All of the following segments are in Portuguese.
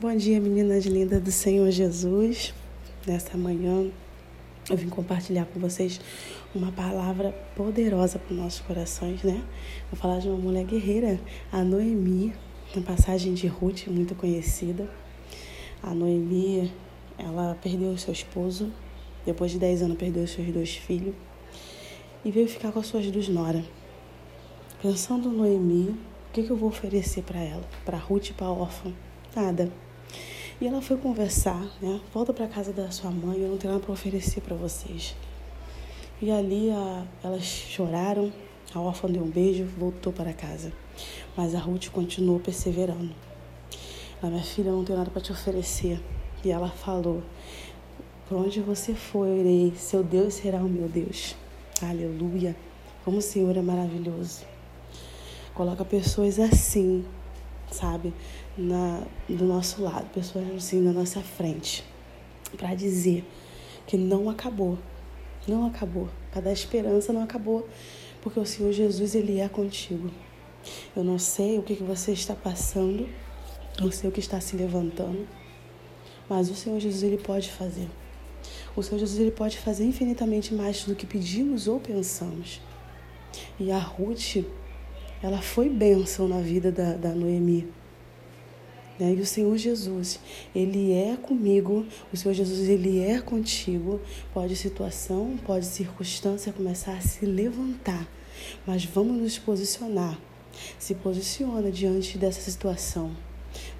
Bom dia, meninas lindas do Senhor Jesus. Nesta manhã eu vim compartilhar com vocês uma palavra poderosa para os nossos corações, né? Vou falar de uma mulher guerreira, a Noemi, uma passagem de Ruth muito conhecida. A Noemi, ela perdeu seu esposo, depois de 10 anos perdeu seus dois filhos e veio ficar com as suas duas noras. Pensando Noemi, o que, que eu vou oferecer para ela? Para Ruth e para órfã? Nada. E ela foi conversar, né? Volta para casa da sua mãe, eu não tenho nada para oferecer para vocês. E ali a, elas choraram, a órfã deu um beijo, voltou para casa. Mas a Ruth continuou perseverando. Ela, minha filha, eu não tenho nada para te oferecer. E ela falou: Por onde você for, eu irei. Seu Deus será o meu Deus. Aleluia. Como o Senhor é maravilhoso. Coloca pessoas assim sabe, na, do nosso lado, pessoas assim na nossa frente, para dizer que não acabou, não acabou, para dar esperança não acabou, porque o Senhor Jesus ele é contigo. Eu não sei o que, que você está passando, não sei o que está se levantando, mas o Senhor Jesus ele pode fazer. O Senhor Jesus ele pode fazer infinitamente mais do que pedimos ou pensamos. E a Ruth, ela foi bênção na vida da, da Noemi. Né? E o Senhor Jesus, Ele é comigo, o Senhor Jesus, Ele é contigo. Pode situação, pode circunstância começar a se levantar, mas vamos nos posicionar. Se posiciona diante dessa situação,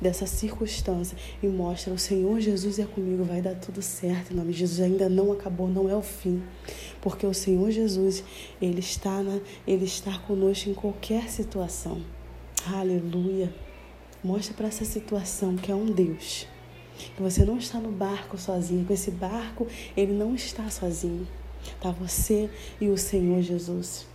dessa circunstância e mostra: o Senhor Jesus é comigo, vai dar tudo certo. Em nome de Jesus ainda não acabou, não é o fim, porque o Senhor Jesus ele está na, ele está conosco em qualquer situação. Aleluia. Mostra para essa situação que é um Deus. Que você não está no barco sozinho. Com esse barco, ele não está sozinho. Tá você e o Senhor Jesus.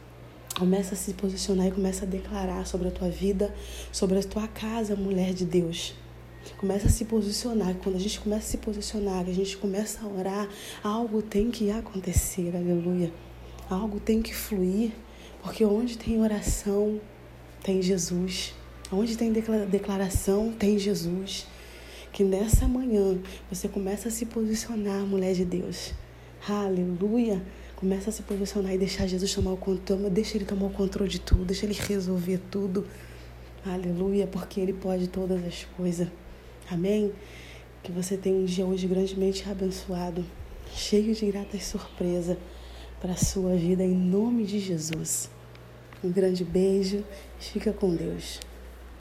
Começa a se posicionar e começa a declarar sobre a tua vida, sobre a tua casa, mulher de Deus. Começa a se posicionar. Quando a gente começa a se posicionar, a gente começa a orar, algo tem que acontecer, aleluia. Algo tem que fluir, porque onde tem oração, tem Jesus. Onde tem declaração, tem Jesus. Que nessa manhã você começa a se posicionar, mulher de Deus. Aleluia. Começa a se posicionar e deixar Jesus tomar o controle. Deixa Ele tomar o controle de tudo. Deixa Ele resolver tudo. Aleluia. Porque Ele pode todas as coisas. Amém? Que você tenha um dia hoje grandemente abençoado. Cheio de gratas surpresas para a sua vida. Em nome de Jesus. Um grande beijo. Fica com Deus.